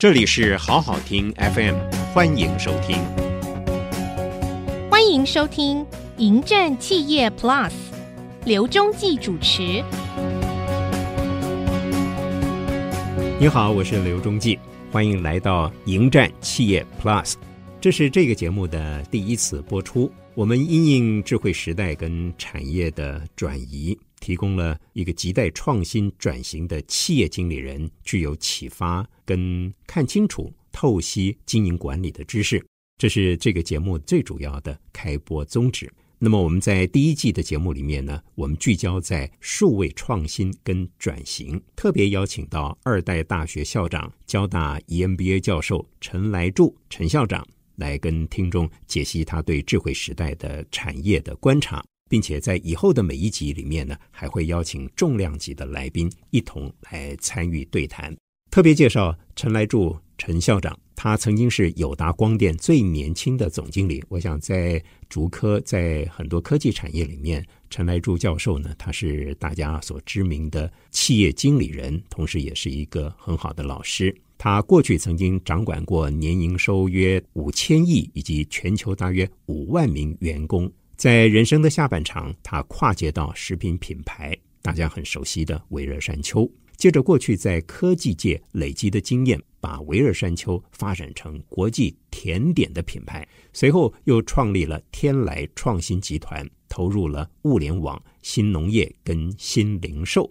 这里是好好听 FM，欢迎收听。欢迎收听《迎战企业 Plus》，刘中继主持。你好，我是刘中继，欢迎来到《迎战企业 Plus》。这是这个节目的第一次播出。我们因应智慧时代跟产业的转移。提供了一个亟待创新转型的企业经理人具有启发跟看清楚、透析经营管理的知识，这是这个节目最主要的开播宗旨。那么我们在第一季的节目里面呢，我们聚焦在数位创新跟转型，特别邀请到二代大学校长、交大 EMBA 教授陈来柱陈校长来跟听众解析他对智慧时代的产业的观察。并且在以后的每一集里面呢，还会邀请重量级的来宾一同来参与对谈。特别介绍陈来柱陈校长，他曾经是友达光电最年轻的总经理。我想在竹科，在很多科技产业里面，陈来柱教授呢，他是大家所知名的企业经理人，同时也是一个很好的老师。他过去曾经掌管过年营收约五千亿，以及全球大约五万名员工。在人生的下半场，他跨界到食品品牌，大家很熟悉的维热山丘。借着过去在科技界累积的经验，把维热山丘发展成国际甜点的品牌。随后又创立了天来创新集团，投入了物联网、新农业跟新零售。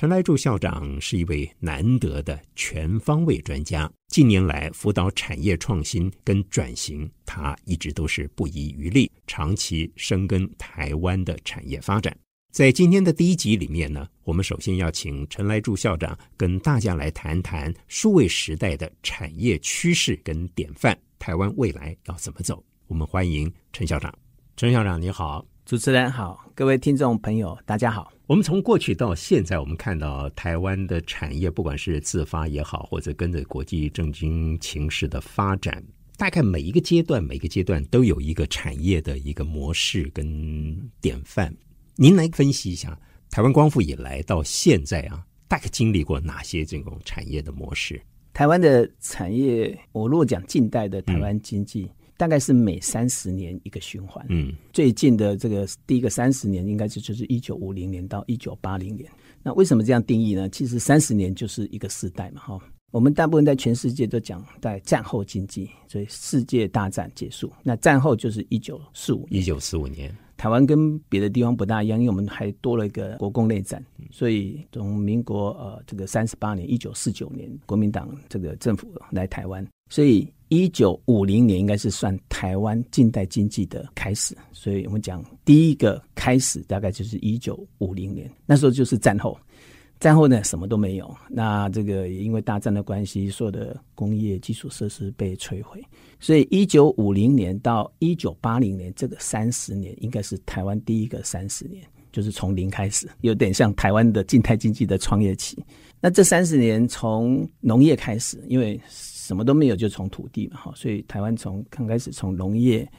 陈来柱校长是一位难得的全方位专家，近年来辅导产业创新跟转型，他一直都是不遗余力，长期深耕台湾的产业发展。在今天的第一集里面呢，我们首先要请陈来柱校长跟大家来谈谈数位时代的产业趋势跟典范，台湾未来要怎么走？我们欢迎陈校长。陈校长你好。主持人好，各位听众朋友，大家好。我们从过去到现在，我们看到台湾的产业，不管是自发也好，或者跟着国际政经情势的发展，大概每一个阶段，每个阶段都有一个产业的一个模式跟典范。您来分析一下，台湾光复以来到现在啊，大概经历过哪些这种产业的模式？台湾的产业，我若讲近代的台湾经济。大概是每三十年一个循环。嗯，最近的这个第一个三十年，应该是就是一九五零年到一九八零年。那为什么这样定义呢？其实三十年就是一个时代嘛，哈。我们大部分在全世界都讲在战后经济，所以世界大战结束，那战后就是一九四五。一九四五年，台湾跟别的地方不大一样，因为我们还多了一个国共内战，所以从民国呃这个三十八年，一九四九年，国民党这个政府来台湾，所以。一九五零年应该是算台湾近代经济的开始，所以我们讲第一个开始大概就是一九五零年，那时候就是战后。战后呢，什么都没有。那这个也因为大战的关系，所有的工业基础设施被摧毁，所以一九五零年到一九八零年这个三十年，应该是台湾第一个三十年，就是从零开始，有点像台湾的近代经济的创业期。那这三十年从农业开始，因为什么都没有，就从土地嘛，哈，所以台湾从刚开始从农业，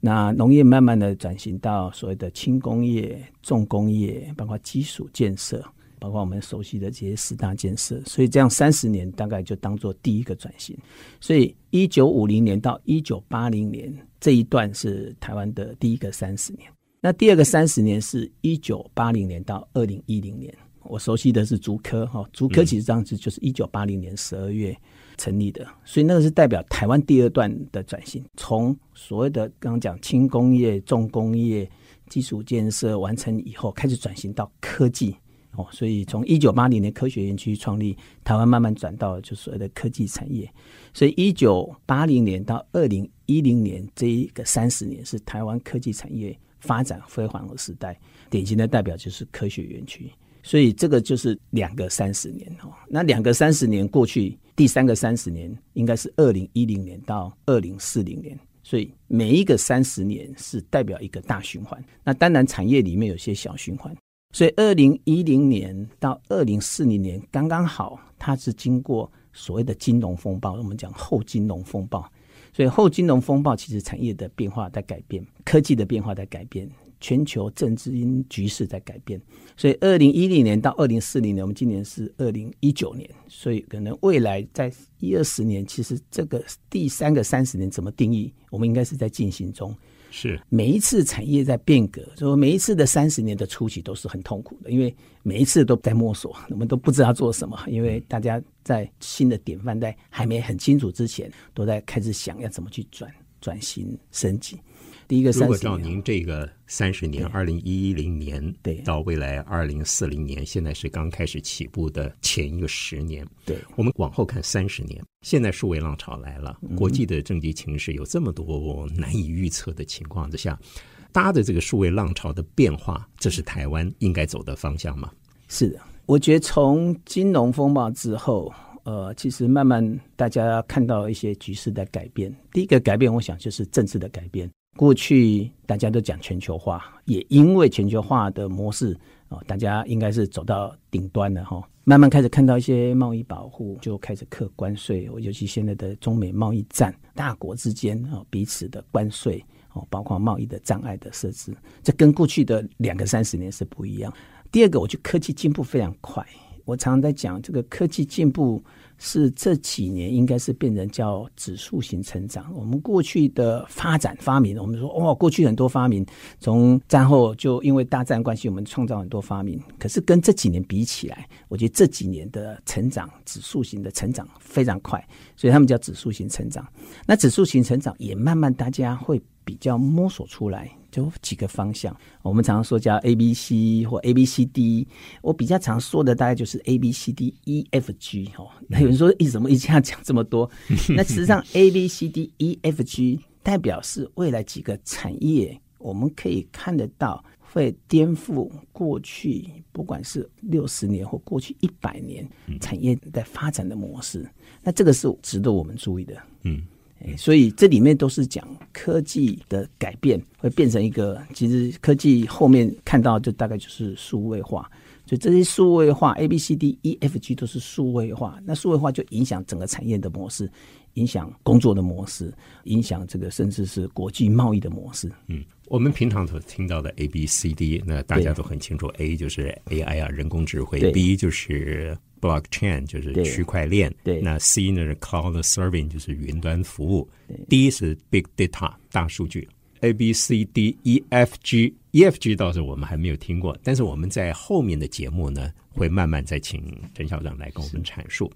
那农业慢慢的转型到所谓的轻工业、重工业，包括基础建设，包括我们熟悉的这些四大建设，所以这样三十年大概就当做第一个转型。所以一九五零年到一九八零年这一段是台湾的第一个三十年，那第二个三十年是一九八零年到二零一零年。我熟悉的是竹科哈，竹科其实当时就是一九八零年十二月成立的，所以那个是代表台湾第二段的转型，从所谓的刚刚讲轻工业、重工业基础建设完成以后，开始转型到科技哦，所以从一九八零年科学园区创立，台湾慢慢转到就所谓的科技产业，所以一九八零年到二零一零年这一个三十年是台湾科技产业发展辉煌的时代，典型的代表就是科学园区。所以这个就是两个三十年哦，那两个三十年过去，第三个三十年应该是二零一零年到二零四零年，所以每一个三十年是代表一个大循环。那当然产业里面有些小循环，所以二零一零年到二零四零年刚刚好，它是经过所谓的金融风暴，我们讲后金融风暴，所以后金融风暴其实产业的变化在改变，科技的变化在改变。全球政治因局势在改变，所以二零一零年到二零四零年，我们今年是二零一九年，所以可能未来在一二十年，其实这个第三个三十年怎么定义，我们应该是在进行中。是每一次产业在变革，所以每一次的三十年的初期都是很痛苦的，因为每一次都在摸索，我们都不知道做什么，因为大家在新的典范在还没很清楚之前，都在开始想要怎么去转转型升级。第一个三十如果照您这个三十年，二零一零年对到未来二零四零年，现在是刚开始起步的前一个十年，对我们往后看三十年，现在数位浪潮来了，嗯国际的政经情势有这么多难以预测的情况之下，搭着这个数位浪潮的变化，这是台湾应该走的方向吗？是的，我觉得从金融风暴之后，呃，其实慢慢大家看到一些局势的改变。第一个改变，我想就是政治的改变。过去大家都讲全球化，也因为全球化的模式哦，大家应该是走到顶端了哈、慢慢开始看到一些贸易保护，就开始课关税，尤其现在的中美贸易战，大国之间哦彼此的关税哦，包括贸易的障碍的设置，这跟过去的两个三十年是不一样。第二个，我觉得科技进步非常快。我常常在讲，这个科技进步是这几年应该是变成叫指数型成长。我们过去的发展发明，我们说哦，过去很多发明，从战后就因为大战关系，我们创造很多发明。可是跟这几年比起来，我觉得这几年的成长指数型的成长非常快，所以他们叫指数型成长。那指数型成长也慢慢大家会比较摸索出来，就几个方向。我们常常说叫 A B C 或 A B C D，我比较常说的大概就是 A B C D E F G 哦。那有人说，一怎么一下讲这么多？那实际上 A B C D E F G 代表是未来几个产业，我们可以看得到。会颠覆过去，不管是六十年或过去一百年产业在发展的模式，那这个是值得我们注意的。嗯，哎所以这里面都是讲科技的改变，会变成一个，其实科技后面看到就大概就是数位化，所以这些数位化 A B C D E F G 都是数位化，那数位化就影响整个产业的模式，影响工作的模式，影响这个甚至是国际贸易的模式。嗯，我们平常所听到的 A B C D，那大家都很清楚，A 就是 AI 啊，人工智慧；B 就是 blockchain，就是区块链；对。那 C 呢是 cloud serving，就是云端服务。；D 是 big data，大数据。A B C D E F G E F G 倒是我们还没有听过，但是我们在后面的节目呢，会慢慢再请陈校长来跟我们阐述。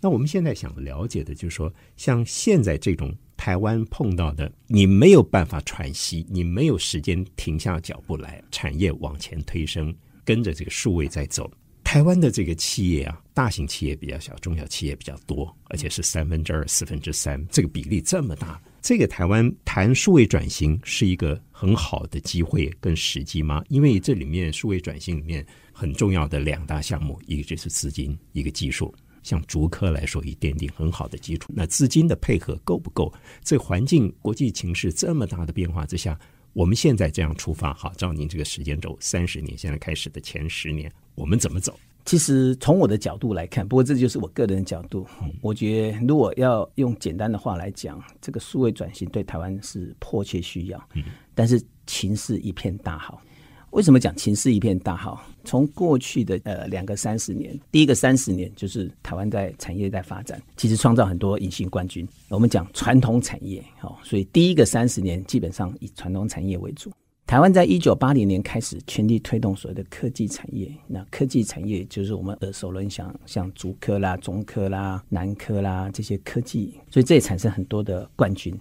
那我们现在想了解的就是说，像现在这种台湾碰到的，你没有办法喘息，你没有时间停下脚步来，产业往前推升，跟着这个数位在走。台湾的这个企业啊，大型企业比较小，中小企业比较多，而且是三分之二、四分之三，这个比例这么大。这个台湾谈数位转型是一个很好的机会跟时机吗？因为这里面数位转型里面很重要的两大项目，一个就是资金，一个技术。像竹科来说，已奠定很好的基础。那资金的配合够不够？这环境国际情势这么大的变化之下，我们现在这样出发，好，照您这个时间轴，三十年现在开始的前十年，我们怎么走？其实从我的角度来看，不过这就是我个人的角度。我觉得如果要用简单的话来讲，这个数位转型对台湾是迫切需要，但是情势一片大好。为什么讲情势一片大好？从过去的呃两个三十年，第一个三十年就是台湾在产业在发展，其实创造很多隐形冠军。我们讲传统产业，好、所以第一个三十年基本上以传统产业为主。台湾在一九八零年开始全力推动所谓的科技产业，那科技产业就是我们耳熟能详，像竹科啦、中科啦、南科啦这些科技，所以这也产生很多的冠军。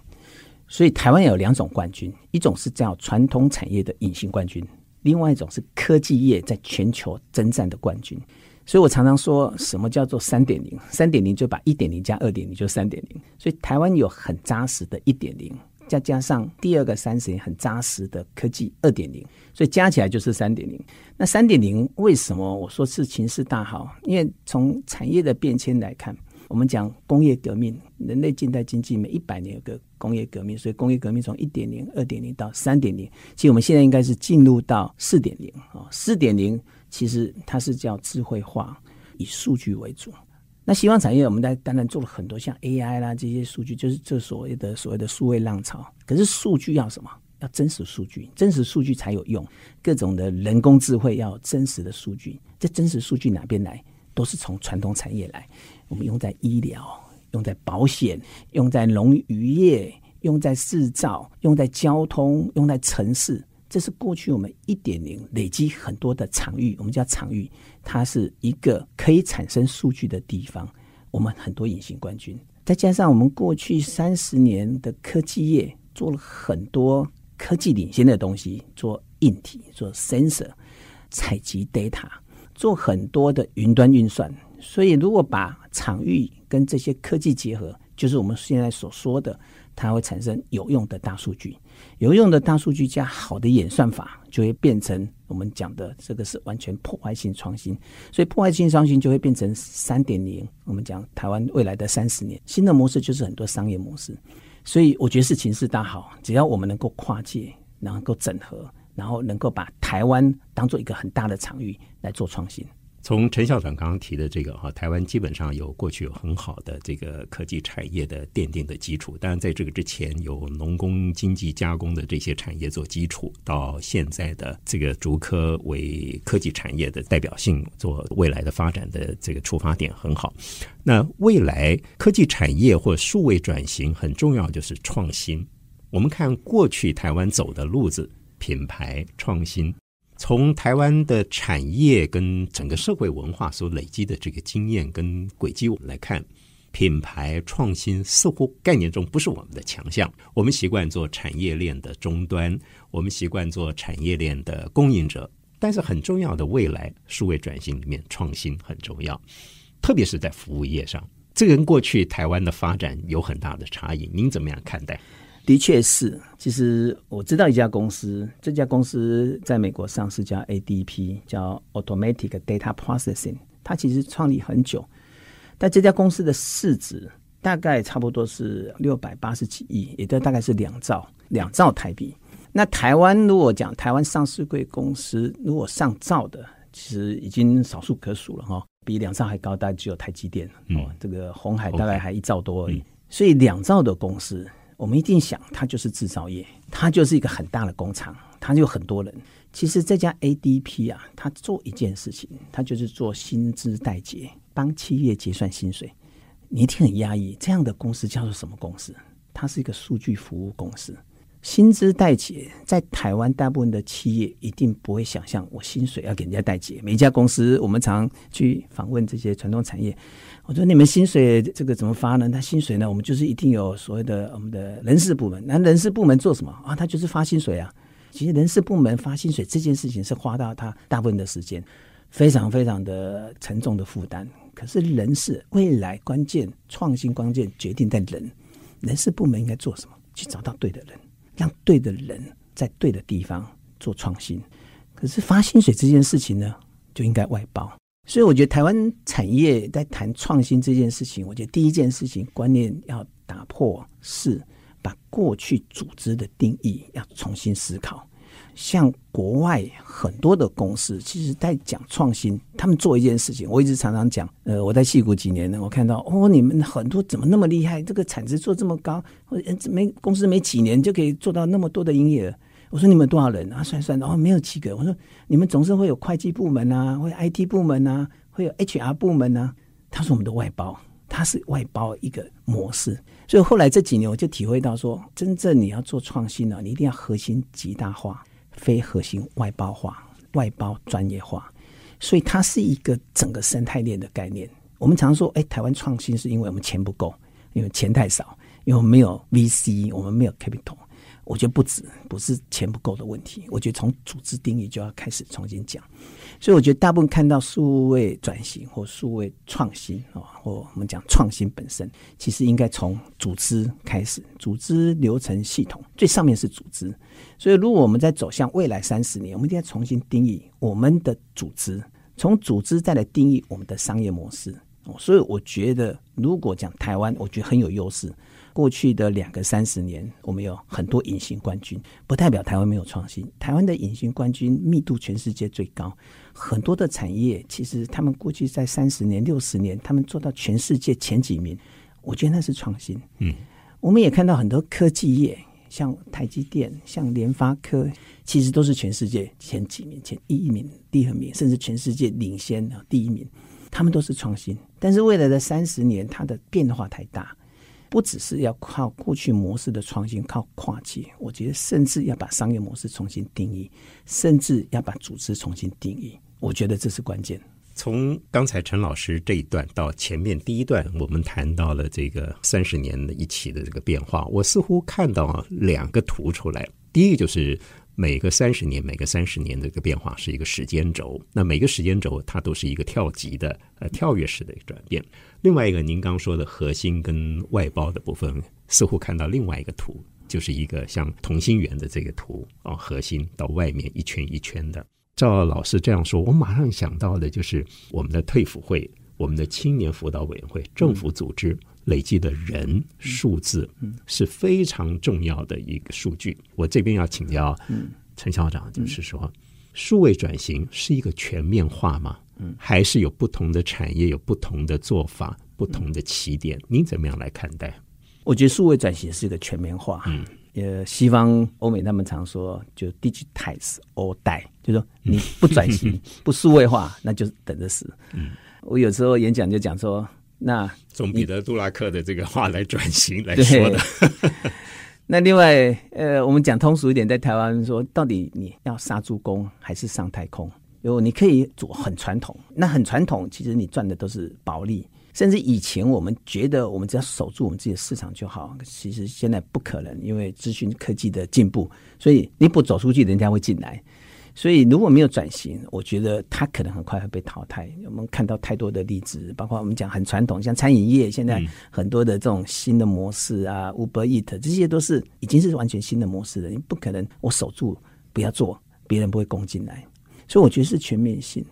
所以台湾有两种冠军，一种是叫传统产业的隐形冠军，另外一种是科技业在全球征战的冠军。所以我常常说什么叫做三点零？三点零就把一点零加二点零就三点零。所以台湾有很扎实的一点零，再加上第二个三十年很扎实的科技二点零，所以加起来就是三点零。那三点零为什么我说是情势大好？因为从产业的变迁来看，我们讲工业革命，人类近代经济每一百年有个工业革命，所以工业革命从一点零、二点零到三点零，其实我们现在应该是进入到四点零啊。四点零其实它是叫智慧化，以数据为主。那希望产业，我们在当然做了很多像 AI 啦这些数据，就是这所谓的所谓的数位浪潮。可是数据要什么？要真实数据，真实数据才有用。各种的人工智慧要真实的数据，这真实数据哪边来？都是从传统产业来。我们用在医疗，用在保险，用在农渔业，用在制造，用在交通，用在城市。这是过去我们一点零累积很多的场域，我们叫场域，它是一个可以产生数据的地方。我们很多隐形冠军，再加上我们过去三十年的科技业做了很多科技领先的东西，做硬体，做 sensor，采集 data，做很多的云端运算。所以，如果把场域跟这些科技结合，就是我们现在所说的，它会产生有用的大数据。有用的大数据加好的演算法，就会变成我们讲的这个是完全破坏性创新。所以破坏性创新就会变成三点零。我们讲台湾未来的三十年新的模式就是很多商业模式。所以我觉得是情势大好，只要我们能够跨界，能够整合，然后能够把台湾当做一个很大的场域来做创新。从陈校长刚刚提的这个哈，台湾基本上有过去有很好的这个科技产业的奠定的基础，当然在这个之前有农工经济加工的这些产业做基础，到现在的这个竹科为科技产业的代表性，做未来的发展的这个出发点很好。那未来科技产业或数位转型很重要，就是创新。我们看过去台湾走的路子，品牌创新。从台湾的产业跟整个社会文化所累积的这个经验跟轨迹，我们来看，品牌创新似乎概念中不是我们的强项。我们习惯做产业链的终端，我们习惯做产业链的供应者。但是很重要的未来数位转型里面，创新很重要，特别是在服务业上，这跟过去台湾的发展有很大的差异。您怎么样看待？的确是，其实我知道一家公司，这家公司在美国上市，叫 ADP，叫 Automatic Data Processing。它其实创立很久，但这家公司的市值大概差不多是六百八十几亿，也就大概是两兆两兆台币。那台湾如果讲台湾上市贵公司，如果上兆的，其实已经少数可数了哈，比两兆还高，大概只有台积电哦，这个红海大概还一兆多而已。所以两兆的公司。我们一定想，它就是制造业，它就是一个很大的工厂，它有很多人。其实这家 ADP 啊，它做一件事情，它就是做薪资代结，帮企业结算薪水。你一定很压抑，这样的公司叫做什么公司？它是一个数据服务公司。薪资代结在台湾大部分的企业一定不会想象，我薪水要给人家代结。每一家公司，我们常去访问这些传统产业。我说你们薪水这个怎么发呢？他薪水呢？我们就是一定有所谓的我们的人事部门。那人事部门做什么啊？他就是发薪水啊。其实人事部门发薪水这件事情是花到他大部分的时间，非常非常的沉重的负担。可是人事未来关键创新关键决定在人，人事部门应该做什么？去找到对的人，让对的人在对的地方做创新。可是发薪水这件事情呢，就应该外包。所以我觉得台湾产业在谈创新这件事情，我觉得第一件事情观念要打破，是把过去组织的定义要重新思考。像国外很多的公司，其实在讲创新，他们做一件事情，我一直常常讲。呃，我在戏谷几年呢，我看到哦，你们很多怎么那么厉害？这个产值做这么高，或者没公司没几年就可以做到那么多的营业额。我说你们多少人啊？算算哦，没有几个。我说你们总是会有会计部门啊，会 IT 部门啊，会有 HR 部门啊。他说我们的外包，他是外包一个模式。所以后来这几年我就体会到说，真正你要做创新呢，你一定要核心极大化，非核心外包化，外包专业化。所以它是一个整个生态链的概念。我们常说，哎，台湾创新是因为我们钱不够，因为钱太少，因为我们没有 VC，我们没有 capital。我觉得不止，不是钱不够的问题。我觉得从组织定义就要开始重新讲。所以我觉得大部分看到数位转型或数位创新啊，或我们讲创新本身，其实应该从组织开始，组织流程系统最上面是组织。所以如果我们在走向未来三十年，我们一定要重新定义我们的组织，从组织再来定义我们的商业模式。所以我觉得，如果讲台湾，我觉得很有优势。过去的两个三十年，我们有很多隐形冠军，不代表台湾没有创新。台湾的隐形冠军密度全世界最高，很多的产业其实他们过去在三十年、六十年，他们做到全世界前几名，我觉得那是创新。嗯，我们也看到很多科技业，像台积电、像联发科，其实都是全世界前几名、前一名、第二名，甚至全世界领先的第一名。他们都是创新，但是未来的三十年，它的变化太大，不只是要靠过去模式的创新，靠跨界，我觉得甚至要把商业模式重新定义，甚至要把组织重新定义。我觉得这是关键。从刚才陈老师这一段到前面第一段，我们谈到了这个三十年的一起的这个变化，我似乎看到两个图出来。第一个就是每个三十年，每个三十年的一个变化是一个时间轴，那每个时间轴它都是一个跳级的呃跳跃式的转变。另外一个，您刚说的核心跟外包的部分，似乎看到另外一个图，就是一个像同心圆的这个图啊，核心到外面一圈一圈的。照老师这样说，我马上想到的就是我们的退辅会、我们的青年辅导委员会、政府组织累积的人数字，是非常重要的一个数据。我这边要请教陈校长，就是说，数位转型是一个全面化吗？还是有不同的产业有不同的做法、不同的起点？您怎么样来看待？我觉得数位转型是一个全面化。嗯。呃，西方、欧美他们常说就 digitize or die，就说你不转型、不数位化，那就等着死。嗯，我有时候演讲就讲说，那从彼得·杜拉克的这个话来转型来说的。那另外，呃，我们讲通俗一点，在台湾说，到底你要杀猪工还是上太空？有你可以做很传统，那很传统，其实你赚的都是薄利。甚至以前我们觉得我们只要守住我们自己的市场就好，其实现在不可能，因为资讯科技的进步，所以你不走出去，人家会进来。所以如果没有转型，我觉得它可能很快会被淘汰。我们看到太多的例子，包括我们讲很传统，像餐饮业现在很多的这种新的模式啊，Uber Eat 这些都是已经是完全新的模式了。你不可能我守住不要做，别人不会攻进来。所以我觉得是全面性。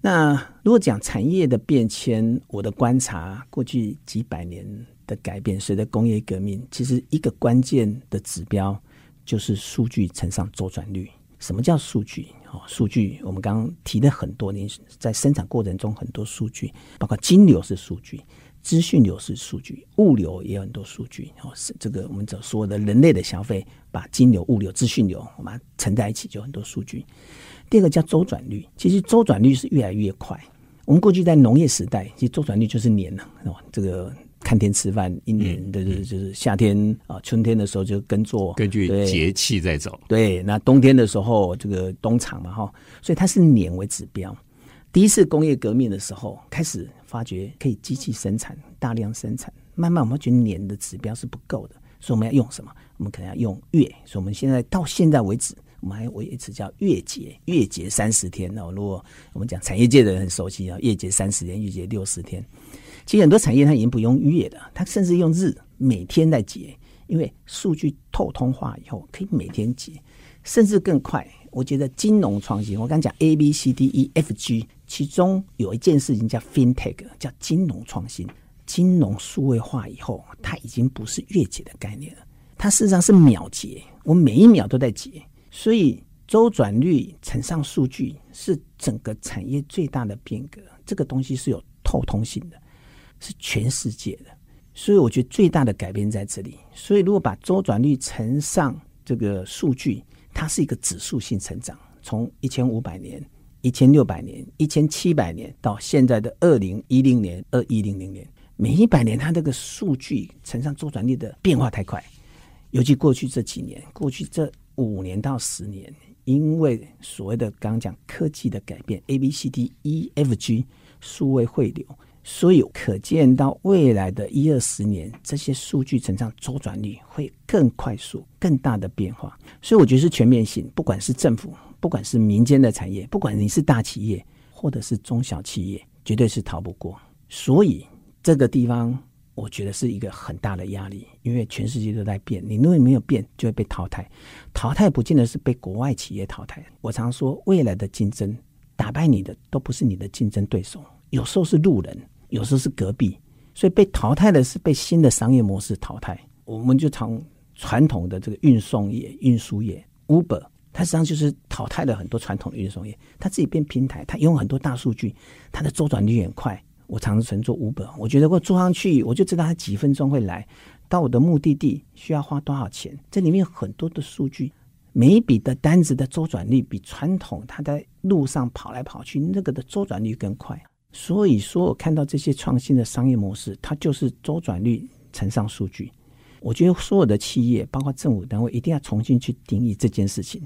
那如果讲产业的变迁，我的观察，过去几百年的改变，随着工业革命，其实一个关键的指标就是数据乘上周转率。什么叫数据？哦，数据我们刚刚提了很多年，在生产过程中很多数据，包括金流是数据，资讯流是数据，物流也有很多数据。哦，是这个我们所说的人类的消费，把金流、物流、资讯流，我们乘在一起，就很多数据。第二个叫周转率，其实周转率是越来越快。我们过去在农业时代，其实周转率就是年了，哦，这个看天吃饭，一年的就是夏天啊，春天的时候就耕作，根据节气在走。对，那冬天的时候这个冬场嘛，哈，所以它是年为指标。第一次工业革命的时候，开始发觉可以机器生产，大量生产，慢慢我们觉得年的指标是不够的，所以我们要用什么？我们可能要用月。所以我们现在到现在为止。我们还有一次叫月结，月结三十天哦。如果我们讲产业界的人很熟悉啊，月结三十天，月结六十天。其实很多产业它已经不用月的，它甚至用日，每天在结。因为数据透通化以后，可以每天结，甚至更快。我觉得金融创新，我刚讲 A B C D E F G，其中有一件事情叫 FinTech，叫金融创新。金融数位化以后，它已经不是月结的概念了，它事实上是秒结，我每一秒都在结。所以周转率乘上数据是整个产业最大的变革，这个东西是有透通性的，是全世界的。所以我觉得最大的改变在这里。所以如果把周转率乘上这个数据，它是一个指数性成长，从一千五百年、一千六百年、一千七百年到现在的二零一零年、二一零零年，每一百年它这个数据乘上周转率的变化太快，尤其过去这几年，过去这。五年到十年，因为所谓的刚刚讲科技的改变，A B C D E F G 数位汇流，所以可见到未来的一二十年，这些数据成长周转率会更快速、更大的变化。所以我觉得是全面性，不管是政府，不管是民间的产业，不管你是大企业或者是中小企业，绝对是逃不过。所以这个地方。我觉得是一个很大的压力，因为全世界都在变，你如果没有变，就会被淘汰。淘汰不见得是被国外企业淘汰。我常说，未来的竞争打败你的都不是你的竞争对手，有时候是路人，有时候是隔壁。所以被淘汰的是被新的商业模式淘汰。我们就从传统的这个运送业、运输业，Uber，它实际上就是淘汰了很多传统的运送业，它自己变平台，它用很多大数据，它的周转率很快。我常常乘坐 Uber，，我觉得我坐上去，我就知道它几分钟会来。到我的目的地需要花多少钱？这里面有很多的数据，每一笔的单子的周转率比传统它在路上跑来跑去那个的周转率更快。所以说我看到这些创新的商业模式，它就是周转率乘上数据。我觉得所有的企业，包括政府单位，一定要重新去定义这件事情。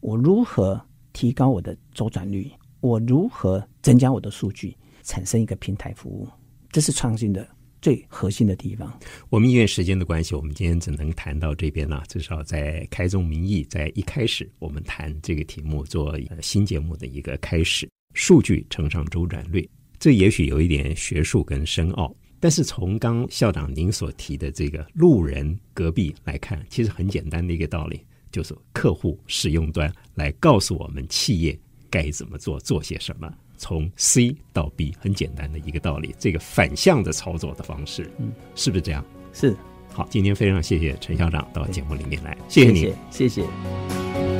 我如何提高我的周转率？我如何增加我的数据，产生一个平台服务？这是创新的。最核心的地方，我们因为时间的关系，我们今天只能谈到这边了。至少在开宗明义，在一开始，我们谈这个题目做新节目的一个开始。数据乘上周转率，这也许有一点学术跟深奥，但是从刚校长您所提的这个路人隔壁来看，其实很简单的一个道理，就是客户使用端来告诉我们企业该怎么做，做些什么。从 C 到 B 很简单的一个道理，这个反向的操作的方式，嗯，是不是这样？是。好，今天非常谢谢陈校长到节目里面来，谢谢你，谢谢，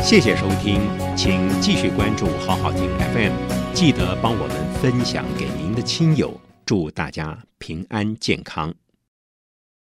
谢谢收听，请继续关注好好听 FM，记得帮我们分享给您的亲友，祝大家平安健康。